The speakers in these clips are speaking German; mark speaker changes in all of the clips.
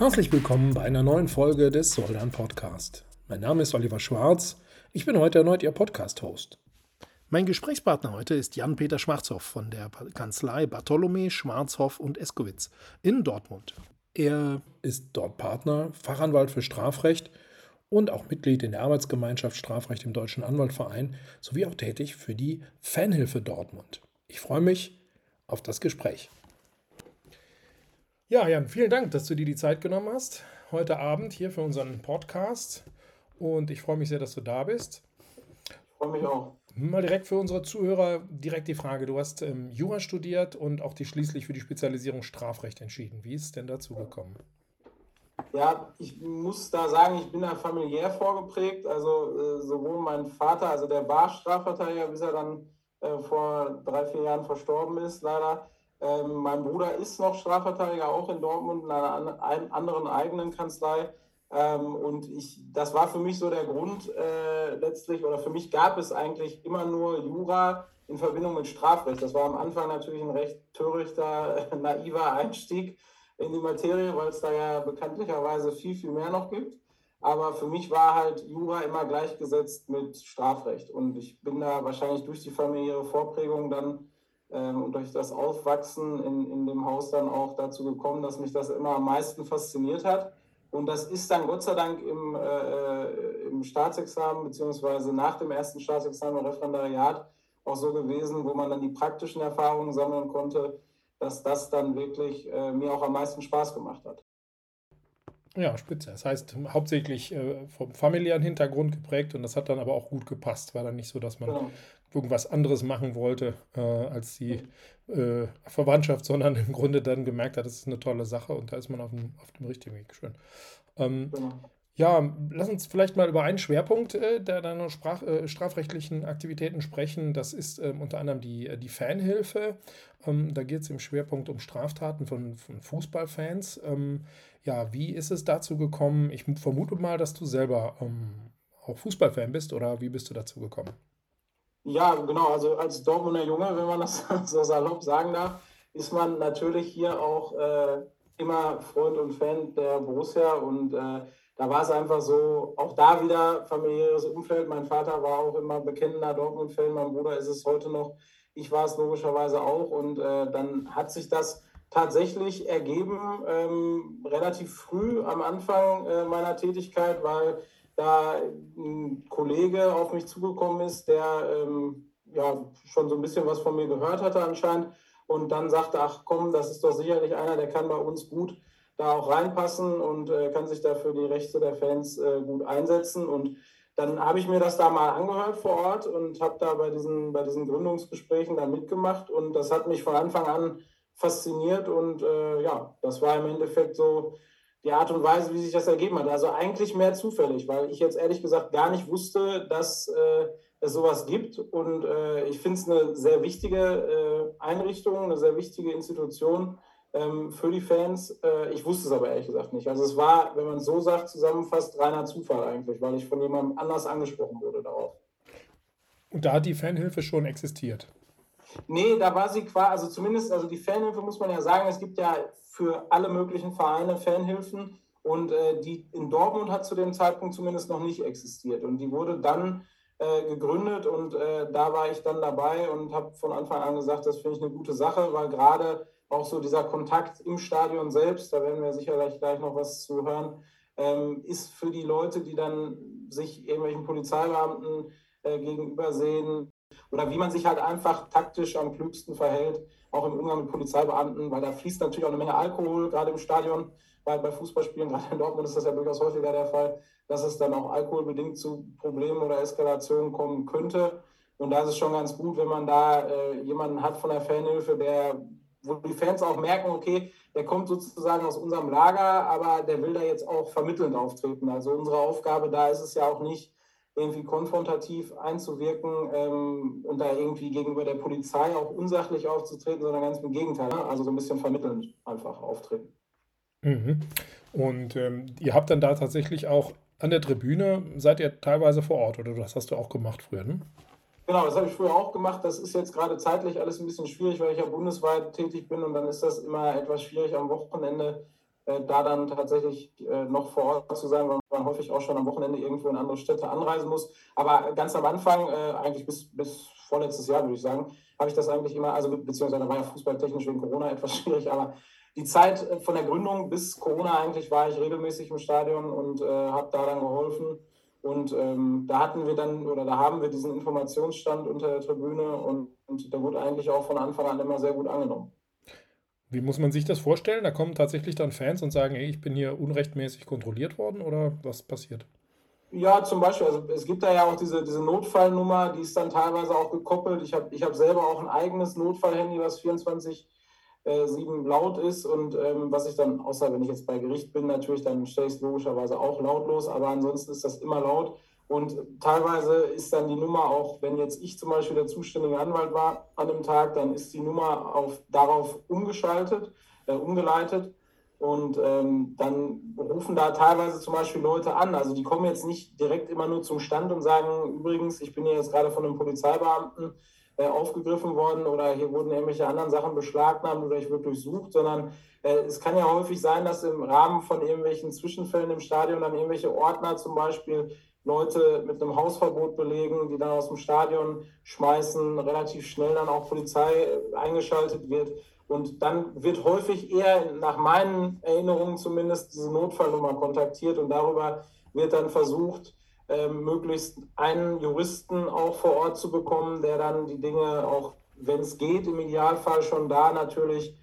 Speaker 1: Herzlich willkommen bei einer neuen Folge des Soldan Podcast. Mein Name ist Oliver Schwarz. Ich bin heute erneut Ihr Podcast-Host. Mein Gesprächspartner heute ist Jan-Peter Schwarzhoff von der Kanzlei Bartholomä, Schwarzhoff und Eskowitz in Dortmund. Er ist dort Partner, Fachanwalt für Strafrecht und auch Mitglied in der Arbeitsgemeinschaft Strafrecht im Deutschen Anwaltverein sowie auch tätig für die Fanhilfe Dortmund. Ich freue mich auf das Gespräch. Ja, Jan, vielen Dank, dass du dir die Zeit genommen hast, heute Abend hier für unseren Podcast. Und ich freue mich sehr, dass du da bist.
Speaker 2: Ich freue mich auch.
Speaker 1: Mal direkt für unsere Zuhörer direkt die Frage. Du hast ähm, Jura studiert und auch dich schließlich für die Spezialisierung Strafrecht entschieden. Wie ist es denn dazu gekommen?
Speaker 2: Ja, ich muss da sagen, ich bin da familiär vorgeprägt. Also äh, sowohl mein Vater, also der war Strafverteidiger, bis er dann äh, vor drei, vier Jahren verstorben ist, leider. Ähm, mein Bruder ist noch Strafverteidiger, auch in Dortmund, in einer an, anderen eigenen Kanzlei. Ähm, und ich, das war für mich so der Grund äh, letztlich, oder für mich gab es eigentlich immer nur Jura in Verbindung mit Strafrecht. Das war am Anfang natürlich ein recht törichter, naiver Einstieg in die Materie, weil es da ja bekanntlicherweise viel, viel mehr noch gibt. Aber für mich war halt Jura immer gleichgesetzt mit Strafrecht. Und ich bin da wahrscheinlich durch die familiäre Vorprägung dann und durch das Aufwachsen in, in dem Haus dann auch dazu gekommen, dass mich das immer am meisten fasziniert hat. Und das ist dann Gott sei Dank im, äh, im Staatsexamen beziehungsweise nach dem ersten Staatsexamen im Referendariat auch so gewesen, wo man dann die praktischen Erfahrungen sammeln konnte, dass das dann wirklich äh, mir auch am meisten Spaß gemacht hat.
Speaker 1: Ja, spitze. Das heißt, hauptsächlich äh, vom familiären Hintergrund geprägt und das hat dann aber auch gut gepasst. War dann nicht so, dass man genau. Irgendwas anderes machen wollte äh, als die äh, Verwandtschaft, sondern im Grunde dann gemerkt hat, das ist eine tolle Sache und da ist man auf dem, auf dem richtigen Weg. Schön. Ähm, genau. Ja, lass uns vielleicht mal über einen Schwerpunkt äh, der deiner Sprach, äh, strafrechtlichen Aktivitäten sprechen. Das ist ähm, unter anderem die, äh, die Fanhilfe. Ähm, da geht es im Schwerpunkt um Straftaten von, von Fußballfans. Ähm, ja, wie ist es dazu gekommen? Ich vermute mal, dass du selber ähm, auch Fußballfan bist oder wie bist du dazu gekommen?
Speaker 2: Ja, genau. Also als Dortmunder Junge, wenn man das so salopp sagen darf, ist man natürlich hier auch äh, immer Freund und Fan der Borussia und äh, da war es einfach so, auch da wieder familiäres Umfeld. Mein Vater war auch immer bekennender Dortmund-Fan, mein Bruder ist es heute noch. Ich war es logischerweise auch und äh, dann hat sich das tatsächlich ergeben, ähm, relativ früh am Anfang äh, meiner Tätigkeit, weil da ein Kollege auf mich zugekommen ist, der ähm, ja schon so ein bisschen was von mir gehört hatte anscheinend und dann sagte, ach komm, das ist doch sicherlich einer, der kann bei uns gut da auch reinpassen und äh, kann sich dafür die Rechte der Fans äh, gut einsetzen. Und dann habe ich mir das da mal angehört vor Ort und habe da bei diesen, bei diesen Gründungsgesprächen da mitgemacht. Und das hat mich von Anfang an fasziniert. Und äh, ja, das war im Endeffekt so die Art und Weise, wie sich das ergeben hat. Also eigentlich mehr zufällig, weil ich jetzt ehrlich gesagt gar nicht wusste, dass äh, es sowas gibt. Und äh, ich finde es eine sehr wichtige äh, Einrichtung, eine sehr wichtige Institution ähm, für die Fans. Äh, ich wusste es aber ehrlich gesagt nicht. Also es war, wenn man es so sagt, zusammenfasst, reiner Zufall eigentlich, weil ich von jemandem anders angesprochen wurde darauf.
Speaker 1: Und da hat die Fanhilfe schon existiert?
Speaker 2: Nee, da war sie quasi, also zumindest, also die Fanhilfe muss man ja sagen, es gibt ja für alle möglichen Vereine Fanhilfen und äh, die in Dortmund hat zu dem Zeitpunkt zumindest noch nicht existiert. Und die wurde dann äh, gegründet und äh, da war ich dann dabei und habe von Anfang an gesagt, das finde ich eine gute Sache, weil gerade auch so dieser Kontakt im Stadion selbst, da werden wir sicherlich gleich noch was zu hören, ähm, ist für die Leute, die dann sich irgendwelchen Polizeibeamten äh, gegenüber sehen oder wie man sich halt einfach taktisch am klügsten verhält, auch im Umgang mit Polizeibeamten, weil da fließt natürlich auch eine Menge Alkohol, gerade im Stadion, weil bei Fußballspielen, gerade in Dortmund ist das ja durchaus häufiger der Fall, dass es dann auch alkoholbedingt zu Problemen oder Eskalationen kommen könnte. Und da ist es schon ganz gut, wenn man da äh, jemanden hat von der Fanhilfe, der wo die Fans auch merken, okay, der kommt sozusagen aus unserem Lager, aber der will da jetzt auch vermittelnd auftreten. Also unsere Aufgabe da ist es ja auch nicht, irgendwie konfrontativ einzuwirken ähm, und da irgendwie gegenüber der Polizei auch unsachlich aufzutreten, sondern ganz im Gegenteil. Ne? Also so ein bisschen vermittelnd einfach auftreten.
Speaker 1: Mhm. Und ähm, ihr habt dann da tatsächlich auch an der Tribüne, seid ihr teilweise vor Ort oder das hast du auch gemacht früher, ne?
Speaker 2: Genau, das habe ich früher auch gemacht. Das ist jetzt gerade zeitlich alles ein bisschen schwierig, weil ich ja bundesweit tätig bin und dann ist das immer etwas schwierig am Wochenende da dann tatsächlich äh, noch vor Ort zu sein, weil man häufig auch schon am Wochenende irgendwo in andere Städte anreisen muss. Aber ganz am Anfang, äh, eigentlich bis, bis vorletztes Jahr, würde ich sagen, habe ich das eigentlich immer, also beziehungsweise war ja fußballtechnisch wegen Corona etwas schwierig, aber die Zeit äh, von der Gründung bis Corona eigentlich war ich regelmäßig im Stadion und äh, habe da dann geholfen. Und ähm, da hatten wir dann, oder da haben wir diesen Informationsstand unter der Tribüne und, und der wurde eigentlich auch von Anfang an immer sehr gut angenommen.
Speaker 1: Wie muss man sich das vorstellen? Da kommen tatsächlich dann Fans und sagen, hey, ich bin hier unrechtmäßig kontrolliert worden oder was passiert?
Speaker 2: Ja, zum Beispiel, also es gibt da ja auch diese, diese Notfallnummer, die ist dann teilweise auch gekoppelt. Ich habe ich hab selber auch ein eigenes Notfallhandy, was 24 äh, 7 laut ist und ähm, was ich dann, außer wenn ich jetzt bei Gericht bin, natürlich, dann stelle ich es logischerweise auch lautlos, aber ansonsten ist das immer laut. Und teilweise ist dann die Nummer auch, wenn jetzt ich zum Beispiel der zuständige Anwalt war an dem Tag, dann ist die Nummer auf, darauf umgeschaltet, äh, umgeleitet. Und ähm, dann rufen da teilweise zum Beispiel Leute an. Also die kommen jetzt nicht direkt immer nur zum Stand und sagen, übrigens, ich bin hier jetzt gerade von einem Polizeibeamten äh, aufgegriffen worden oder hier wurden irgendwelche anderen Sachen beschlagnahmt oder ich wurde durchsucht, sondern äh, es kann ja häufig sein, dass im Rahmen von irgendwelchen Zwischenfällen im Stadion dann irgendwelche Ordner zum Beispiel Leute mit einem Hausverbot belegen, die dann aus dem Stadion schmeißen, relativ schnell dann auch Polizei eingeschaltet wird. Und dann wird häufig eher, nach meinen Erinnerungen zumindest, diese Notfallnummer kontaktiert und darüber wird dann versucht, äh, möglichst einen Juristen auch vor Ort zu bekommen, der dann die Dinge auch, wenn es geht, im Idealfall schon da natürlich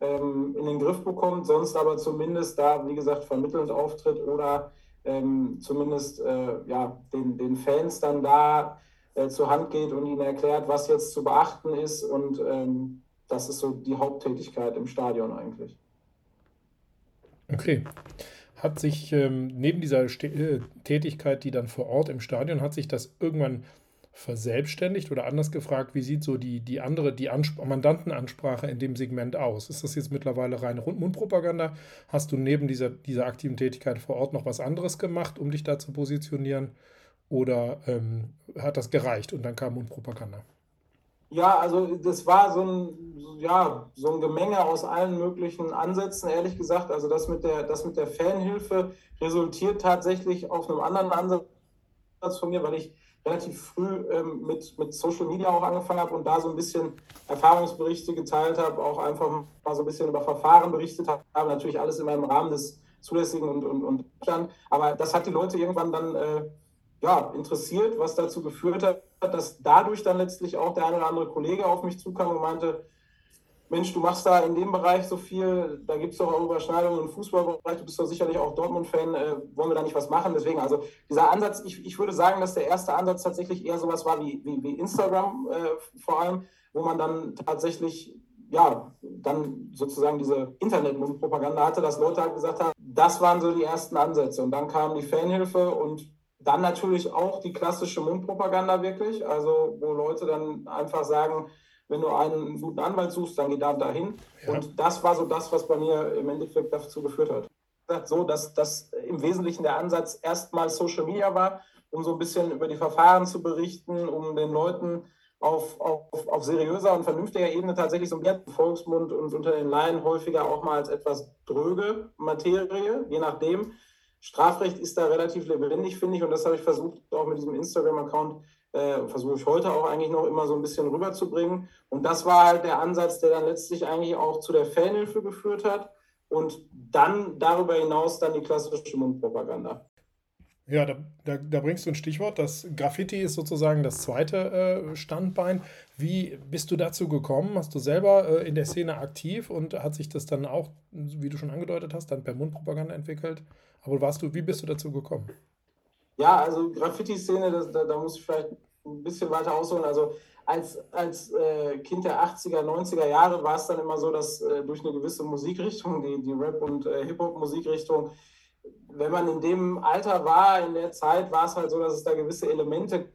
Speaker 2: ähm, in den Griff bekommt, sonst aber zumindest da, wie gesagt, vermittelnd auftritt oder ähm, zumindest äh, ja, den, den Fans dann da äh, zur Hand geht und ihnen erklärt, was jetzt zu beachten ist. Und ähm, das ist so die Haupttätigkeit im Stadion eigentlich.
Speaker 1: Okay. Hat sich ähm, neben dieser St äh, Tätigkeit, die dann vor Ort im Stadion, hat sich das irgendwann verselbstständigt oder anders gefragt, wie sieht so die, die andere, die Ansp Mandantenansprache in dem Segment aus? Ist das jetzt mittlerweile reine Mundpropaganda? Hast du neben dieser, dieser aktiven Tätigkeit vor Ort noch was anderes gemacht, um dich da zu positionieren? Oder ähm, hat das gereicht und dann kam Mundpropaganda?
Speaker 2: Ja, also das war so ein, ja, so ein Gemenge aus allen möglichen Ansätzen, ehrlich gesagt. Also das mit der, das mit der Fanhilfe resultiert tatsächlich auf einem anderen Ansatz von mir, weil ich relativ früh ähm, mit, mit Social Media auch angefangen habe und da so ein bisschen Erfahrungsberichte geteilt habe, auch einfach mal so ein bisschen über Verfahren berichtet habe. Natürlich alles immer im Rahmen des Zulässigen und, und, und stand. Aber das hat die Leute irgendwann dann äh, ja, interessiert, was dazu geführt hat, dass dadurch dann letztlich auch der eine oder andere Kollege auf mich zukam und meinte, Mensch, du machst da in dem Bereich so viel, da gibt es doch auch Überschneidungen im Fußballbereich, du bist doch sicherlich auch Dortmund-Fan, äh, wollen wir da nicht was machen? Deswegen, also dieser Ansatz, ich, ich würde sagen, dass der erste Ansatz tatsächlich eher sowas war wie, wie, wie Instagram äh, vor allem, wo man dann tatsächlich, ja, dann sozusagen diese Internet-Propaganda hatte, dass Leute halt gesagt haben, das waren so die ersten Ansätze. Und dann kam die Fanhilfe und dann natürlich auch die klassische Mundpropaganda wirklich, also wo Leute dann einfach sagen, wenn du einen guten Anwalt suchst, dann geh da dahin. Ja. Und das war so das, was bei mir im Endeffekt dazu geführt hat. So, dass das im Wesentlichen der Ansatz erstmal Social Media war, um so ein bisschen über die Verfahren zu berichten, um den Leuten auf, auf, auf seriöser und vernünftiger Ebene tatsächlich so ein Volksmund und unter den Laien häufiger auch mal als etwas dröge Materie, je nachdem. Strafrecht ist da relativ lebendig, finde ich, und das habe ich versucht, auch mit diesem Instagram-Account äh, versuche ich heute auch eigentlich noch immer so ein bisschen rüberzubringen. Und das war halt der Ansatz, der dann letztlich eigentlich auch zu der Fanhilfe geführt hat und dann darüber hinaus dann die klassische Mundpropaganda.
Speaker 1: Ja, da, da, da, bringst du ein Stichwort. Das Graffiti ist sozusagen das zweite äh, Standbein. Wie bist du dazu gekommen? Hast du selber äh, in der Szene aktiv und hat sich das dann auch, wie du schon angedeutet hast, dann per Mundpropaganda entwickelt? Aber warst du, wie bist du dazu gekommen?
Speaker 2: Ja, also Graffiti-Szene, da, da muss ich vielleicht ein bisschen weiter ausholen. Also als, als äh, Kind der 80er, 90er Jahre war es dann immer so, dass äh, durch eine gewisse Musikrichtung, die, die Rap- und äh, Hip-Hop-Musikrichtung, wenn man in dem Alter war, in der Zeit, war es halt so, dass es da gewisse Elemente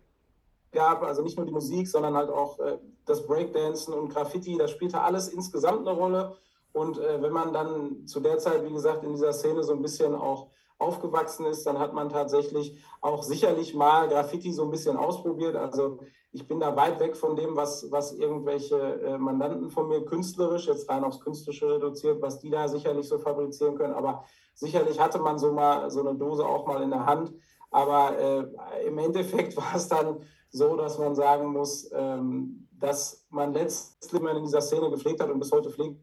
Speaker 2: gab, also nicht nur die Musik, sondern halt auch äh, das Breakdancen und Graffiti, das spielte alles insgesamt eine Rolle. Und äh, wenn man dann zu der Zeit, wie gesagt, in dieser Szene so ein bisschen auch aufgewachsen ist, dann hat man tatsächlich auch sicherlich mal Graffiti so ein bisschen ausprobiert. Also ich bin da weit weg von dem, was, was irgendwelche äh, Mandanten von mir künstlerisch, jetzt rein aufs Künstlerische reduziert, was die da sicherlich so fabrizieren können. Aber sicherlich hatte man so mal so eine Dose auch mal in der Hand. Aber äh, im Endeffekt war es dann so, dass man sagen muss, ähm, dass man letztlich in dieser Szene gepflegt hat und bis heute pflegt,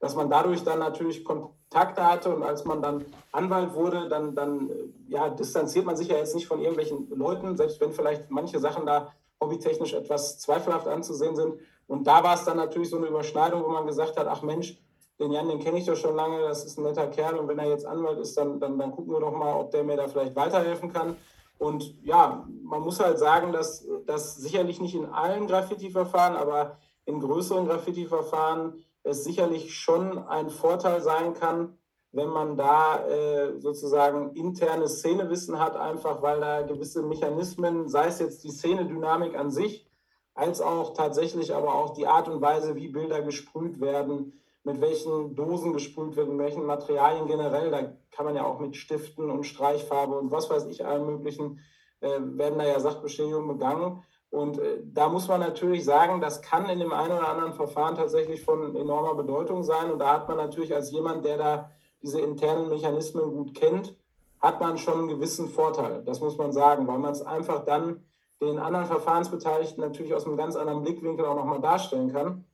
Speaker 2: dass man dadurch dann natürlich Kontakte hatte und als man dann Anwalt wurde, dann, dann ja, distanziert man sich ja jetzt nicht von irgendwelchen Leuten, selbst wenn vielleicht manche Sachen da hobbytechnisch etwas zweifelhaft anzusehen sind. Und da war es dann natürlich so eine Überschneidung, wo man gesagt hat, ach Mensch, den Jan, den kenne ich doch schon lange, das ist ein netter Kerl und wenn er jetzt Anwalt ist, dann, dann, dann gucken wir doch mal, ob der mir da vielleicht weiterhelfen kann. Und ja, man muss halt sagen, dass das sicherlich nicht in allen Graffiti-Verfahren, aber in größeren Graffiti-Verfahren es sicherlich schon ein Vorteil sein kann, wenn man da äh, sozusagen internes Szenewissen hat, einfach weil da gewisse Mechanismen, sei es jetzt die Szenedynamik an sich, als auch tatsächlich aber auch die Art und Weise, wie Bilder gesprüht werden, mit welchen Dosen gesprüht werden, mit welchen Materialien generell, da kann man ja auch mit Stiften und Streichfarbe und was weiß ich, allen möglichen, äh, werden da ja Sachbeschädigungen begangen. Und äh, da muss man natürlich sagen, das kann in dem einen oder anderen Verfahren tatsächlich von enormer Bedeutung sein. Und da hat man natürlich als jemand, der da diese internen Mechanismen gut kennt, hat man schon einen gewissen Vorteil. Das muss man sagen, weil man es einfach dann den anderen Verfahrensbeteiligten natürlich aus einem ganz anderen Blickwinkel auch nochmal darstellen kann.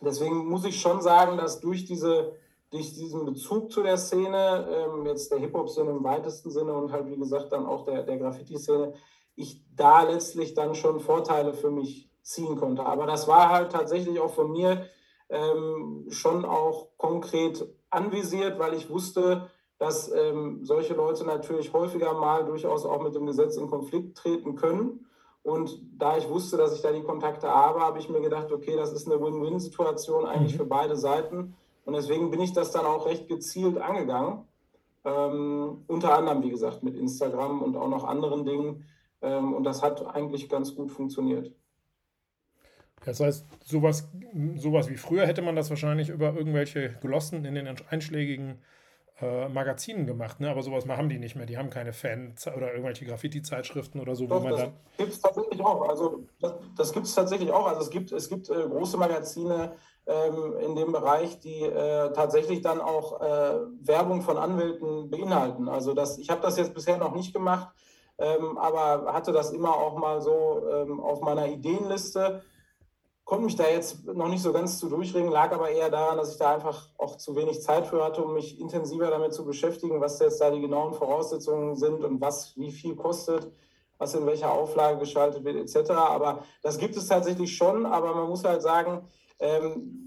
Speaker 2: Deswegen muss ich schon sagen, dass durch, diese, durch diesen Bezug zu der Szene, ähm, jetzt der Hip-Hop-Szene im weitesten Sinne und halt wie gesagt dann auch der, der Graffiti-Szene, ich da letztlich dann schon Vorteile für mich ziehen konnte. Aber das war halt tatsächlich auch von mir ähm, schon auch konkret anvisiert, weil ich wusste, dass ähm, solche Leute natürlich häufiger mal durchaus auch mit dem Gesetz in Konflikt treten können. Und da ich wusste, dass ich da die Kontakte habe, habe ich mir gedacht, okay, das ist eine Win-Win-Situation eigentlich mhm. für beide Seiten. Und deswegen bin ich das dann auch recht gezielt angegangen. Ähm, unter anderem, wie gesagt, mit Instagram und auch noch anderen Dingen, und das hat eigentlich ganz gut funktioniert.
Speaker 1: Das heißt, sowas, sowas wie früher hätte man das wahrscheinlich über irgendwelche Glossen in den einschlägigen äh, Magazinen gemacht, ne? aber sowas haben die nicht mehr. Die haben keine Fan- oder irgendwelche Graffiti-Zeitschriften oder so,
Speaker 2: Doch, wo man das gibt es tatsächlich auch. Also das, das gibt es tatsächlich auch. Also es gibt, es gibt äh, große Magazine ähm, in dem Bereich, die äh, tatsächlich dann auch äh, Werbung von Anwälten beinhalten. Also das, ich habe das jetzt bisher noch nicht gemacht ähm, aber hatte das immer auch mal so ähm, auf meiner Ideenliste. Konnte mich da jetzt noch nicht so ganz zu durchringen, lag aber eher daran, dass ich da einfach auch zu wenig Zeit für hatte, um mich intensiver damit zu beschäftigen, was jetzt da die genauen Voraussetzungen sind und was wie viel kostet, was in welcher Auflage geschaltet wird, etc. Aber das gibt es tatsächlich schon, aber man muss halt sagen, ähm,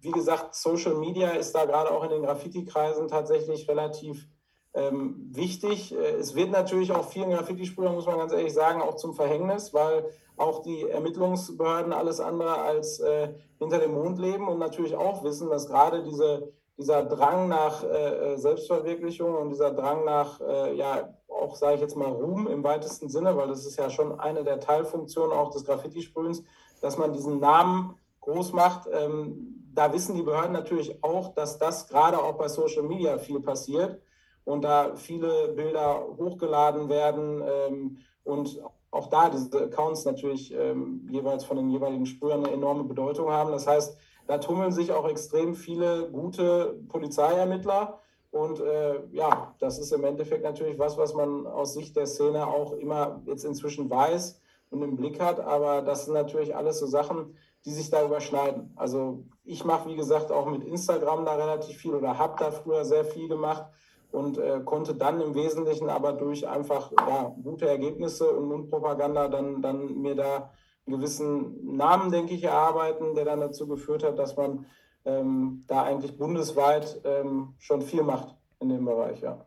Speaker 2: wie gesagt, Social Media ist da gerade auch in den Graffiti-Kreisen tatsächlich relativ ähm, wichtig. Äh, es wird natürlich auch vielen Graffiti-Sprühern, muss man ganz ehrlich sagen, auch zum Verhängnis, weil auch die Ermittlungsbehörden alles andere als äh, hinter dem Mond leben und natürlich auch wissen, dass gerade diese, dieser Drang nach äh, äh Selbstverwirklichung und dieser Drang nach, äh, ja, auch sage ich jetzt mal Ruhm im weitesten Sinne, weil das ist ja schon eine der Teilfunktionen auch des Graffiti-Sprühens, dass man diesen Namen groß macht. Ähm, da wissen die Behörden natürlich auch, dass das gerade auch bei Social Media viel passiert und da viele Bilder hochgeladen werden ähm, und auch da diese Accounts natürlich ähm, jeweils von den jeweiligen Sprühern eine enorme Bedeutung haben. Das heißt, da tummeln sich auch extrem viele gute Polizeiermittler. Und äh, ja, das ist im Endeffekt natürlich was, was man aus Sicht der Szene auch immer jetzt inzwischen weiß und im Blick hat. Aber das sind natürlich alles so Sachen, die sich da überschneiden. Also ich mache, wie gesagt, auch mit Instagram da relativ viel oder habe da früher sehr viel gemacht und äh, konnte dann im Wesentlichen aber durch einfach ja, gute Ergebnisse und Mundpropaganda dann, dann mir da einen gewissen Namen, denke ich, erarbeiten, der dann dazu geführt hat, dass man ähm, da eigentlich bundesweit ähm, schon viel macht in dem Bereich, ja.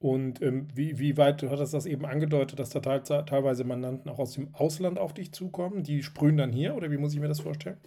Speaker 1: Und ähm, wie, wie weit, du hattest das eben angedeutet, dass da teilweise Mandanten auch aus dem Ausland auf dich zukommen? Die sprühen dann hier oder wie muss ich mir das vorstellen?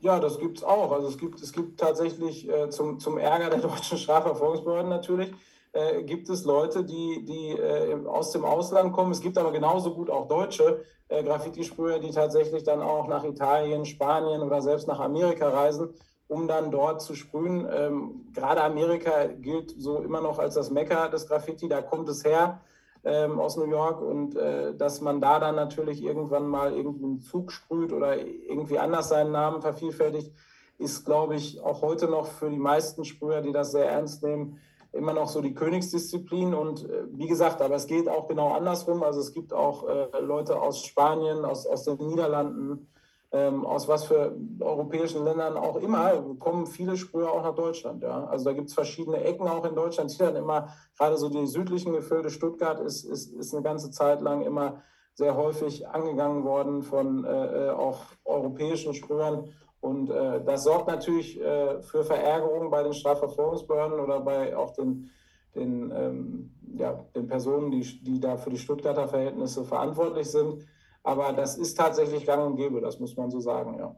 Speaker 2: Ja, das gibt es auch. Also es gibt, es gibt tatsächlich äh, zum, zum Ärger der deutschen Strafverfolgungsbehörden natürlich, äh, gibt es Leute, die, die äh, aus dem Ausland kommen. Es gibt aber genauso gut auch deutsche äh, Graffiti-Sprüher, die tatsächlich dann auch nach Italien, Spanien oder selbst nach Amerika reisen um dann dort zu sprühen. Ähm, gerade Amerika gilt so immer noch als das Mekka des Graffiti, da kommt es her ähm, aus New York und äh, dass man da dann natürlich irgendwann mal irgendeinen Zug sprüht oder irgendwie anders seinen Namen vervielfältigt, ist, glaube ich, auch heute noch für die meisten Sprüher, die das sehr ernst nehmen, immer noch so die Königsdisziplin. Und äh, wie gesagt, aber es geht auch genau andersrum. Also es gibt auch äh, Leute aus Spanien, aus, aus den Niederlanden, ähm, aus was für europäischen Ländern auch immer, kommen viele Sprüher auch nach Deutschland. Ja? Also da gibt es verschiedene Ecken auch in Deutschland, die dann immer, gerade so die südlichen Gefilde, Stuttgart ist, ist, ist eine ganze Zeit lang immer sehr häufig angegangen worden von äh, äh auch europäischen Sprühern. Und äh, das sorgt natürlich äh, für Verärgerung bei den Strafverfolgungsbehörden oder bei auch den, den, ähm, ja, den Personen, die, die da für die Stuttgarter Verhältnisse verantwortlich sind. Aber das ist tatsächlich gang und gäbe, das muss man so sagen, ja.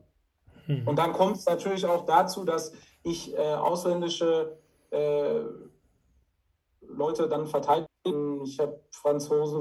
Speaker 2: Mhm. Und dann kommt es natürlich auch dazu, dass ich äh, ausländische äh, Leute dann verteidige. Ich habe Franzosen.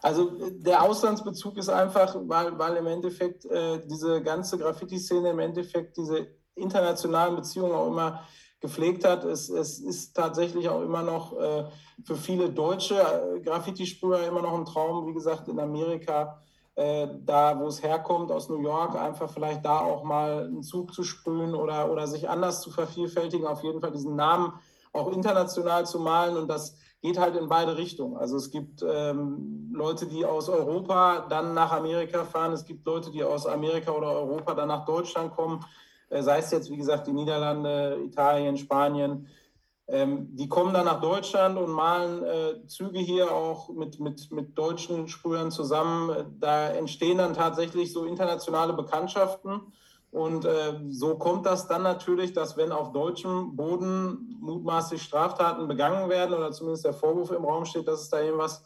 Speaker 2: Also der Auslandsbezug ist einfach, weil, weil im Endeffekt äh, diese ganze Graffiti-Szene im Endeffekt diese internationalen Beziehungen auch immer gepflegt hat. Es, es ist tatsächlich auch immer noch äh, für viele deutsche äh, Graffiti-Sprüher immer noch ein Traum, wie gesagt, in Amerika äh, da, wo es herkommt, aus New York, einfach vielleicht da auch mal einen Zug zu sprühen oder, oder sich anders zu vervielfältigen, auf jeden Fall diesen Namen auch international zu malen und das geht halt in beide Richtungen. Also es gibt ähm, Leute, die aus Europa dann nach Amerika fahren, es gibt Leute, die aus Amerika oder Europa dann nach Deutschland kommen, äh, sei es jetzt, wie gesagt, die Niederlande, Italien, Spanien. Ähm, die kommen dann nach Deutschland und malen äh, Züge hier auch mit, mit, mit deutschen Sprühern zusammen. Da entstehen dann tatsächlich so internationale Bekanntschaften. Und äh, so kommt das dann natürlich, dass wenn auf deutschem Boden mutmaßlich Straftaten begangen werden oder zumindest der Vorwurf im Raum steht, dass es da irgendwas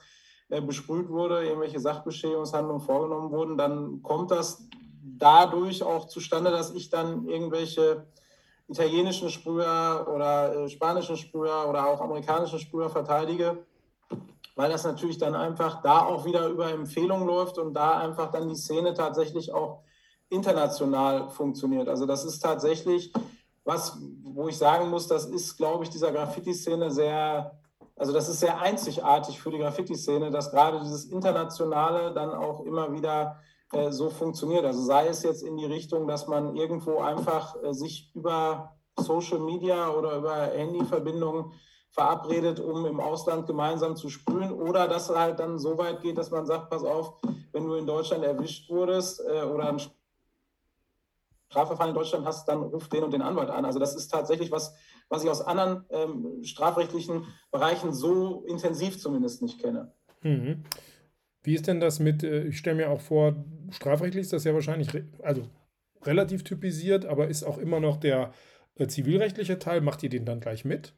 Speaker 2: äh, besprüht wurde, irgendwelche Sachbeschädigungshandlungen vorgenommen wurden, dann kommt das dadurch auch zustande, dass ich dann irgendwelche italienischen Sprüher oder äh, spanischen Sprüher oder auch amerikanischen Sprüher verteidige, weil das natürlich dann einfach da auch wieder über Empfehlungen läuft und da einfach dann die Szene tatsächlich auch international funktioniert. Also das ist tatsächlich was, wo ich sagen muss, das ist, glaube ich, dieser Graffiti-Szene sehr, also das ist sehr einzigartig für die Graffiti-Szene, dass gerade dieses Internationale dann auch immer wieder äh, so funktioniert. Also sei es jetzt in die Richtung, dass man irgendwo einfach äh, sich über Social Media oder über Handyverbindungen verabredet, um im Ausland gemeinsam zu sprühen oder dass es halt dann so weit geht, dass man sagt, pass auf, wenn du in Deutschland erwischt wurdest äh, oder ein Strafverfahren in Deutschland hast, dann ruf den und den Anwalt an. Also das ist tatsächlich was, was ich aus anderen ähm, strafrechtlichen Bereichen so intensiv zumindest nicht kenne.
Speaker 1: Mhm. Wie ist denn das mit, äh, ich stelle mir auch vor, strafrechtlich ist das ja wahrscheinlich, also relativ typisiert, aber ist auch immer noch der äh, zivilrechtliche Teil, macht ihr den dann gleich mit?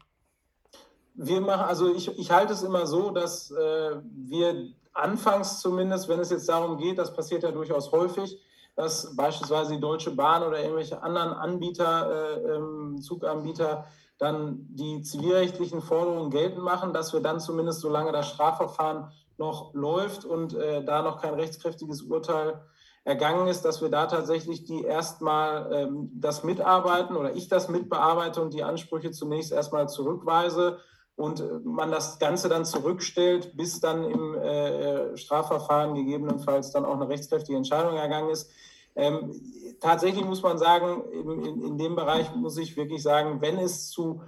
Speaker 2: Wir machen, also ich, ich halte es immer so, dass äh, wir anfangs zumindest, wenn es jetzt darum geht, das passiert ja durchaus häufig, dass beispielsweise die Deutsche Bahn oder irgendwelche anderen Anbieter, äh, ähm, Zuganbieter, dann die zivilrechtlichen Forderungen geltend machen, dass wir dann zumindest, solange das Strafverfahren noch läuft und äh, da noch kein rechtskräftiges Urteil ergangen ist, dass wir da tatsächlich die erstmal ähm, das mitarbeiten oder ich das mitbearbeite und die Ansprüche zunächst erstmal zurückweise und äh, man das Ganze dann zurückstellt, bis dann im äh, äh, Strafverfahren gegebenenfalls dann auch eine rechtskräftige Entscheidung ergangen ist. Ähm, tatsächlich muss man sagen, in, in, in dem Bereich muss ich wirklich sagen, wenn es zu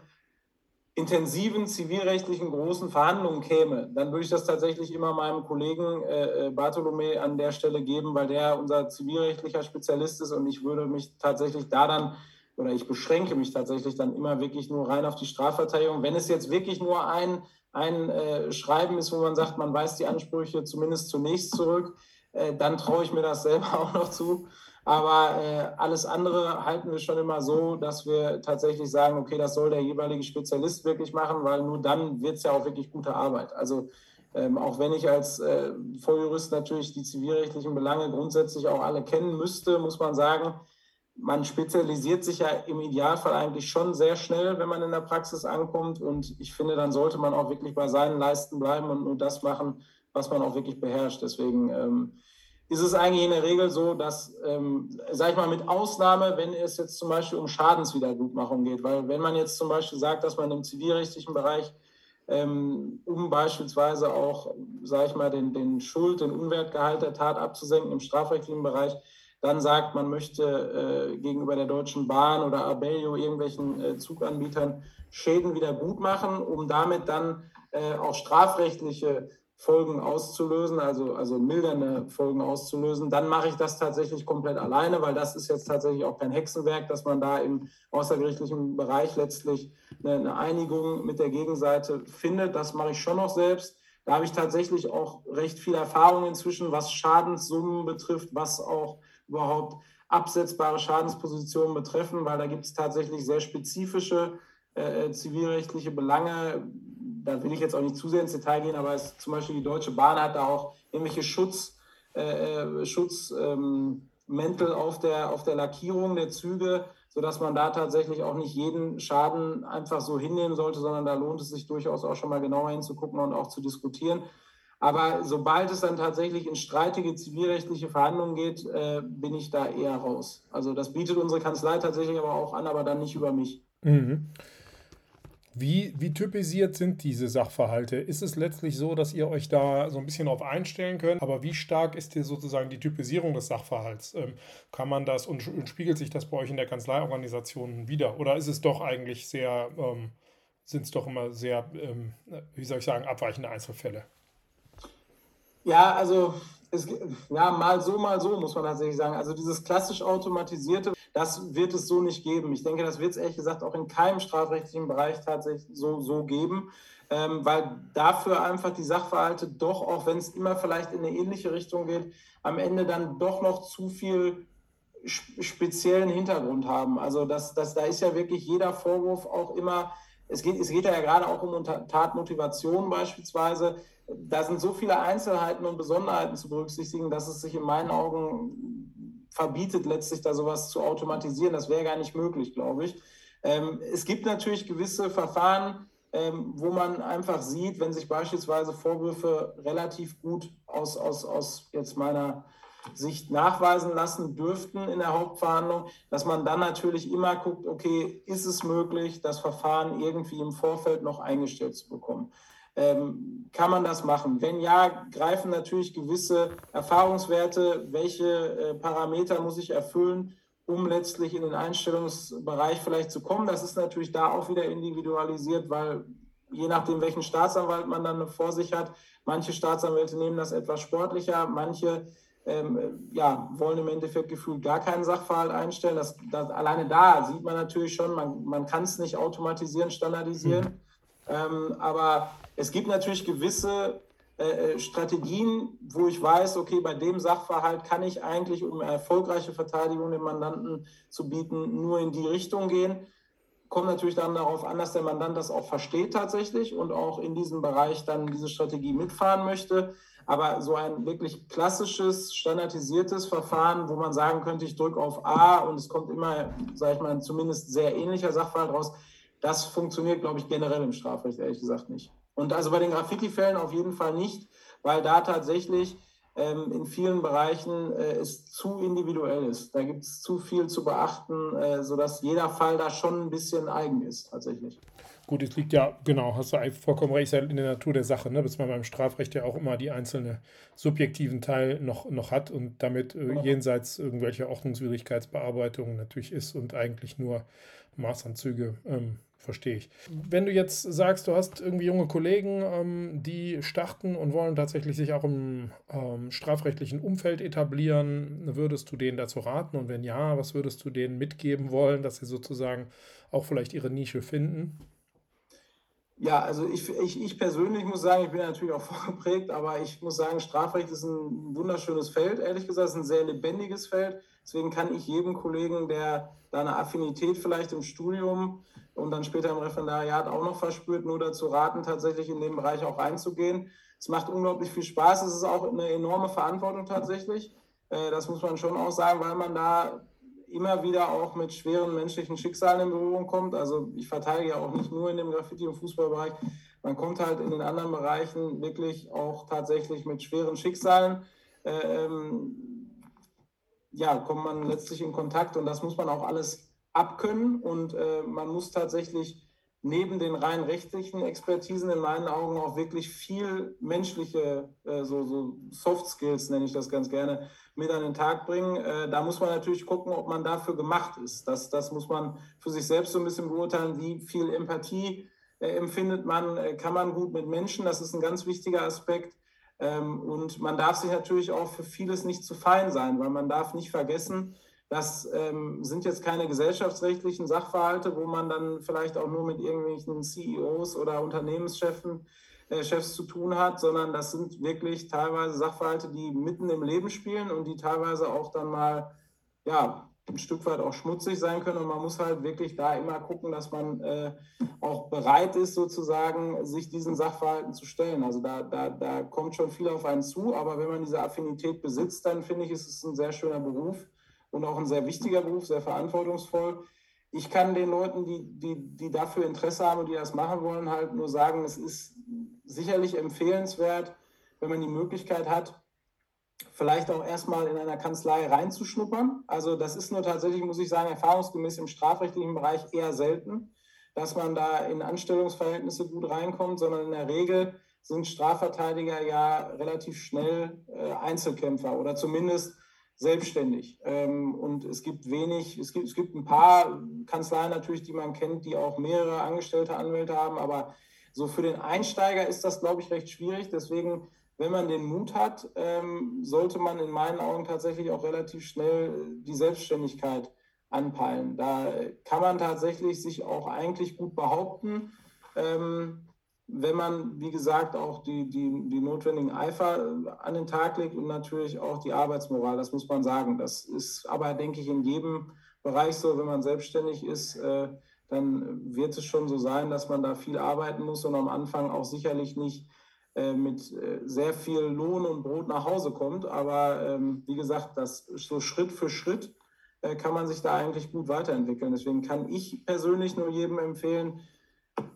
Speaker 2: intensiven zivilrechtlichen großen Verhandlungen käme, dann würde ich das tatsächlich immer meinem Kollegen äh, äh, Bartolome an der Stelle geben, weil der unser zivilrechtlicher Spezialist ist und ich würde mich tatsächlich da dann oder ich beschränke mich tatsächlich dann immer wirklich nur rein auf die Strafverteidigung. Wenn es jetzt wirklich nur ein, ein äh, Schreiben ist, wo man sagt, man weist die Ansprüche zumindest zunächst zurück, äh, dann traue ich mir das selber auch noch zu. Aber äh, alles andere halten wir schon immer so, dass wir tatsächlich sagen, okay, das soll der jeweilige Spezialist wirklich machen, weil nur dann wird es ja auch wirklich gute Arbeit. Also ähm, auch wenn ich als äh, Volljurist natürlich die zivilrechtlichen Belange grundsätzlich auch alle kennen müsste, muss man sagen, man spezialisiert sich ja im Idealfall eigentlich schon sehr schnell, wenn man in der Praxis ankommt. Und ich finde, dann sollte man auch wirklich bei seinen Leisten bleiben und nur das machen, was man auch wirklich beherrscht. Deswegen ähm, ist es eigentlich in der Regel so, dass, ähm, sag ich mal, mit Ausnahme, wenn es jetzt zum Beispiel um Schadenswiedergutmachung geht, weil wenn man jetzt zum Beispiel sagt, dass man im zivilrechtlichen Bereich ähm, um beispielsweise auch, sage ich mal, den, den Schuld, den Unwertgehalt der Tat abzusenken im strafrechtlichen Bereich, dann sagt, man möchte äh, gegenüber der Deutschen Bahn oder Abellio irgendwelchen äh, Zuganbietern Schäden wieder gut machen, um damit dann äh, auch strafrechtliche Folgen auszulösen, also, also mildernde Folgen auszulösen, dann mache ich das tatsächlich komplett alleine, weil das ist jetzt tatsächlich auch kein Hexenwerk, dass man da im außergerichtlichen Bereich letztlich eine, eine Einigung mit der Gegenseite findet. Das mache ich schon noch selbst. Da habe ich tatsächlich auch recht viel Erfahrung inzwischen, was Schadenssummen betrifft, was auch überhaupt absetzbare Schadenspositionen betreffen, weil da gibt es tatsächlich sehr spezifische äh, zivilrechtliche Belange, da will ich jetzt auch nicht zu sehr ins Detail gehen, aber es, zum Beispiel die Deutsche Bahn hat da auch irgendwelche Schutz, äh, äh Schutzmäntel ähm, auf, der, auf der Lackierung der Züge, sodass man da tatsächlich auch nicht jeden Schaden einfach so hinnehmen sollte, sondern da lohnt es sich durchaus auch schon mal genauer hinzugucken und auch zu diskutieren. Aber sobald es dann tatsächlich in streitige zivilrechtliche Verhandlungen geht, äh, bin ich da eher raus. Also das bietet unsere Kanzlei tatsächlich aber auch an, aber dann nicht über mich. Mhm.
Speaker 1: Wie, wie typisiert sind diese Sachverhalte? Ist es letztlich so, dass ihr euch da so ein bisschen auf einstellen könnt? Aber wie stark ist hier sozusagen die Typisierung des Sachverhalts? Ähm, kann man das und, spiegelt sich das bei euch in der Kanzleiorganisation wieder? Oder ist es doch eigentlich sehr, ähm, sind es doch immer sehr, ähm, wie soll ich sagen, abweichende Einzelfälle?
Speaker 2: Ja, also es, ja, mal so, mal so, muss man tatsächlich sagen. Also dieses klassisch automatisierte, das wird es so nicht geben. Ich denke, das wird es ehrlich gesagt auch in keinem strafrechtlichen Bereich tatsächlich so, so geben, ähm, weil dafür einfach die Sachverhalte doch, auch wenn es immer vielleicht in eine ähnliche Richtung geht, am Ende dann doch noch zu viel speziellen Hintergrund haben. Also das, das, da ist ja wirklich jeder Vorwurf auch immer, es geht, es geht ja gerade auch um Tatmotivation beispielsweise. Da sind so viele Einzelheiten und Besonderheiten zu berücksichtigen, dass es sich in meinen Augen verbietet, letztlich da sowas zu automatisieren. Das wäre gar nicht möglich, glaube ich. Ähm, es gibt natürlich gewisse Verfahren, ähm, wo man einfach sieht, wenn sich beispielsweise Vorwürfe relativ gut aus, aus, aus jetzt meiner Sicht nachweisen lassen dürften in der Hauptverhandlung, dass man dann natürlich immer guckt, okay, ist es möglich, das Verfahren irgendwie im Vorfeld noch eingestellt zu bekommen. Ähm, kann man das machen? Wenn ja, greifen natürlich gewisse Erfahrungswerte, welche äh, Parameter muss ich erfüllen, um letztlich in den Einstellungsbereich vielleicht zu kommen. Das ist natürlich da auch wieder individualisiert, weil je nachdem, welchen Staatsanwalt man dann vor sich hat, manche Staatsanwälte nehmen das etwas sportlicher, manche ähm, ja, wollen im Endeffekt gefühlt gar keinen Sachverhalt einstellen. Das, das, alleine da sieht man natürlich schon, man, man kann es nicht automatisieren, standardisieren. Ähm, aber es gibt natürlich gewisse äh, äh, Strategien, wo ich weiß, okay, bei dem Sachverhalt kann ich eigentlich, um erfolgreiche Verteidigung dem Mandanten zu bieten, nur in die Richtung gehen. Kommt natürlich dann darauf an, dass der Mandant das auch versteht tatsächlich und auch in diesem Bereich dann diese Strategie mitfahren möchte. Aber so ein wirklich klassisches, standardisiertes Verfahren, wo man sagen könnte, ich drücke auf A und es kommt immer, sage ich mal, zumindest sehr ähnlicher Sachverhalt raus, das funktioniert, glaube ich, generell im Strafrecht ehrlich gesagt nicht. Und also bei den Graffiti-Fällen auf jeden Fall nicht, weil da tatsächlich ähm, in vielen Bereichen äh, es zu individuell ist. Da gibt es zu viel zu beachten, äh, sodass jeder Fall da schon ein bisschen eigen ist tatsächlich.
Speaker 1: Gut, es liegt ja, genau, hast du vollkommen recht, in der Natur der Sache, ne? bis man beim Strafrecht ja auch immer die einzelne subjektiven Teil noch, noch hat und damit äh, jenseits irgendwelcher Ordnungswidrigkeitsbearbeitungen natürlich ist und eigentlich nur Maßanzüge ähm, verstehe ich. Wenn du jetzt sagst, du hast irgendwie junge Kollegen, ähm, die starten und wollen tatsächlich sich auch im ähm, strafrechtlichen Umfeld etablieren, würdest du denen dazu raten? Und wenn ja, was würdest du denen mitgeben wollen, dass sie sozusagen auch vielleicht ihre Nische finden?
Speaker 2: Ja, also ich, ich, ich persönlich muss sagen, ich bin natürlich auch vorgeprägt, aber ich muss sagen, Strafrecht ist ein wunderschönes Feld, ehrlich gesagt, ein sehr lebendiges Feld. Deswegen kann ich jedem Kollegen, der da eine Affinität vielleicht im Studium und dann später im Referendariat auch noch verspürt, nur dazu raten, tatsächlich in den Bereich auch reinzugehen. Es macht unglaublich viel Spaß. Es ist auch eine enorme Verantwortung tatsächlich. Äh, das muss man schon auch sagen, weil man da immer wieder auch mit schweren menschlichen Schicksalen in Berührung kommt. Also ich verteidige ja auch nicht nur in dem Graffiti- und Fußballbereich. Man kommt halt in den anderen Bereichen wirklich auch tatsächlich mit schweren Schicksalen ähm, ja, kommt man letztlich in Kontakt und das muss man auch alles abkönnen und äh, man muss tatsächlich neben den rein rechtlichen Expertisen in meinen Augen auch wirklich viel menschliche, äh, so, so Soft Skills nenne ich das ganz gerne, mit an den Tag bringen. Äh, da muss man natürlich gucken, ob man dafür gemacht ist. Das, das muss man für sich selbst so ein bisschen beurteilen, wie viel Empathie äh, empfindet man, äh, kann man gut mit Menschen, das ist ein ganz wichtiger Aspekt. Ähm, und man darf sich natürlich auch für vieles nicht zu fein sein, weil man darf nicht vergessen, das ähm, sind jetzt keine gesellschaftsrechtlichen Sachverhalte, wo man dann vielleicht auch nur mit irgendwelchen CEOs oder Unternehmenschefen äh, Chefs zu tun hat, sondern das sind wirklich teilweise Sachverhalte, die mitten im Leben spielen und die teilweise auch dann mal ja, ein Stück weit auch schmutzig sein können. Und man muss halt wirklich da immer gucken, dass man äh, auch bereit ist, sozusagen, sich diesen Sachverhalten zu stellen. Also da, da, da kommt schon viel auf einen zu, aber wenn man diese Affinität besitzt, dann finde ich, ist es ein sehr schöner Beruf und auch ein sehr wichtiger Beruf, sehr verantwortungsvoll. Ich kann den Leuten, die, die, die dafür Interesse haben und die das machen wollen, halt nur sagen, es ist sicherlich empfehlenswert, wenn man die Möglichkeit hat, vielleicht auch erstmal in einer Kanzlei reinzuschnuppern. Also das ist nur tatsächlich, muss ich sagen, erfahrungsgemäß im strafrechtlichen Bereich eher selten, dass man da in Anstellungsverhältnisse gut reinkommt, sondern in der Regel sind Strafverteidiger ja relativ schnell äh, Einzelkämpfer oder zumindest selbstständig. Ähm, und es gibt wenig, es gibt, es gibt ein paar Kanzleien natürlich, die man kennt, die auch mehrere angestellte Anwälte haben, aber so für den Einsteiger ist das, glaube ich, recht schwierig. Deswegen wenn man den Mut hat, ähm, sollte man in meinen Augen tatsächlich auch relativ schnell die Selbstständigkeit anpeilen. Da kann man tatsächlich sich auch eigentlich gut behaupten, ähm, wenn man, wie gesagt, auch die, die, die notwendigen Eifer an den Tag legt und natürlich auch die Arbeitsmoral, das muss man sagen. Das ist aber, denke ich, in jedem Bereich so, wenn man selbstständig ist, äh, dann wird es schon so sein, dass man da viel arbeiten muss und am Anfang auch sicherlich nicht äh, mit äh, sehr viel Lohn und Brot nach Hause kommt. Aber ähm, wie gesagt, das so Schritt für Schritt äh, kann man sich da eigentlich gut weiterentwickeln. Deswegen kann ich persönlich nur jedem empfehlen,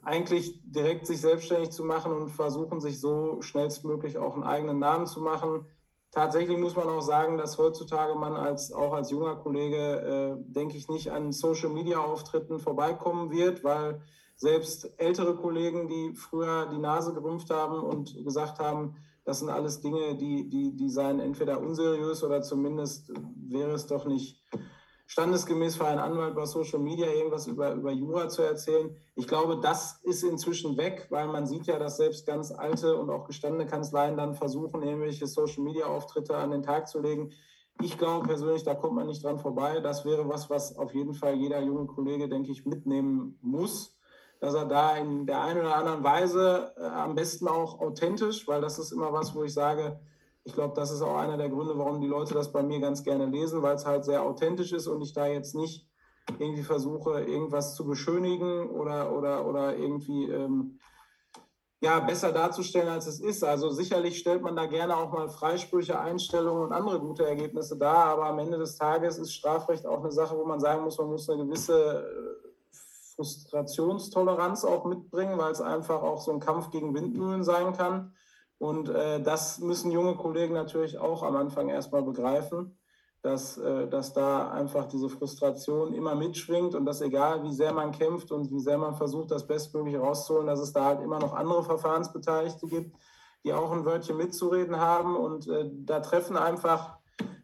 Speaker 2: eigentlich direkt sich selbstständig zu machen und versuchen, sich so schnellstmöglich auch einen eigenen Namen zu machen. Tatsächlich muss man auch sagen, dass heutzutage man als, auch als junger Kollege, äh, denke ich, nicht an Social-Media-Auftritten vorbeikommen wird, weil selbst ältere Kollegen, die früher die Nase gerümpft haben und gesagt haben, das sind alles Dinge, die, die, die seien entweder unseriös oder zumindest wäre es doch nicht standesgemäß für einen Anwalt bei Social Media irgendwas über, über Jura zu erzählen. Ich glaube, das ist inzwischen weg, weil man sieht ja, dass selbst ganz alte und auch gestandene Kanzleien dann versuchen, irgendwelche Social Media Auftritte an den Tag zu legen. Ich glaube persönlich, da kommt man nicht dran vorbei. Das wäre was, was auf jeden Fall jeder junge Kollege, denke ich, mitnehmen muss dass er da in der einen oder anderen Weise äh, am besten auch authentisch, weil das ist immer was, wo ich sage, ich glaube, das ist auch einer der Gründe, warum die Leute das bei mir ganz gerne lesen, weil es halt sehr authentisch ist und ich da jetzt nicht irgendwie versuche, irgendwas zu beschönigen oder, oder, oder irgendwie ähm, ja, besser darzustellen, als es ist. Also sicherlich stellt man da gerne auch mal Freisprüche, Einstellungen und andere gute Ergebnisse dar, aber am Ende des Tages ist Strafrecht auch eine Sache, wo man sagen muss, man muss eine gewisse äh, Frustrationstoleranz auch mitbringen, weil es einfach auch so ein Kampf gegen Windmühlen sein kann. Und äh, das müssen junge Kollegen natürlich auch am Anfang erstmal begreifen, dass, äh, dass da einfach diese Frustration immer mitschwingt und dass egal wie sehr man kämpft und wie sehr man versucht, das Bestmögliche rauszuholen, dass es da halt immer noch andere Verfahrensbeteiligte gibt, die auch ein Wörtchen mitzureden haben. Und äh, da treffen einfach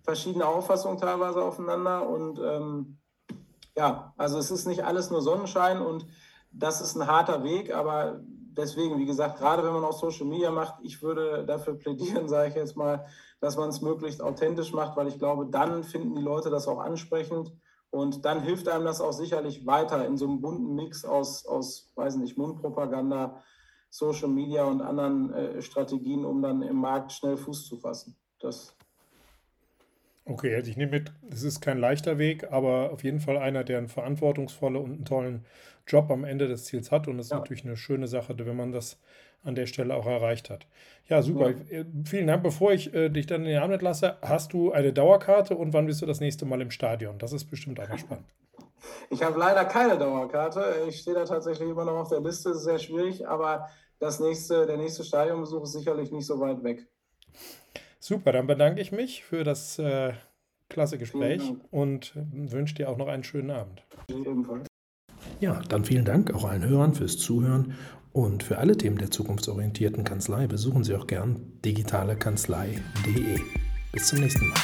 Speaker 2: verschiedene Auffassungen teilweise aufeinander. Und ähm, ja, also es ist nicht alles nur Sonnenschein und das ist ein harter Weg, aber deswegen, wie gesagt, gerade wenn man auch Social Media macht, ich würde dafür plädieren, sage ich jetzt mal, dass man es möglichst authentisch macht, weil ich glaube, dann finden die Leute das auch ansprechend und dann hilft einem das auch sicherlich weiter in so einem bunten Mix aus, aus weiß nicht, Mundpropaganda, Social Media und anderen äh, Strategien, um dann im Markt schnell Fuß zu fassen. Das
Speaker 1: Okay, also ich nehme mit, es ist kein leichter Weg, aber auf jeden Fall einer, der einen verantwortungsvollen und einen tollen Job am Ende des Ziels hat. Und es ja. ist natürlich eine schöne Sache, wenn man das an der Stelle auch erreicht hat. Ja, super. Ja. Äh, vielen Dank. Bevor ich äh, dich dann in den Arm lasse, hast du eine Dauerkarte und wann bist du das nächste Mal im Stadion? Das ist bestimmt auch noch spannend.
Speaker 2: Ich habe leider keine Dauerkarte. Ich stehe da tatsächlich immer noch auf der Liste. Das ist sehr schwierig, aber das nächste, der nächste Stadionbesuch ist sicherlich nicht so weit weg.
Speaker 1: Super, dann bedanke ich mich für das äh, klasse Gespräch und wünsche dir auch noch einen schönen Abend. Ebenfalls. Ja, dann vielen Dank auch allen Hörern fürs Zuhören und für alle Themen der zukunftsorientierten Kanzlei besuchen Sie auch gern digitalekanzlei.de. Bis zum nächsten Mal.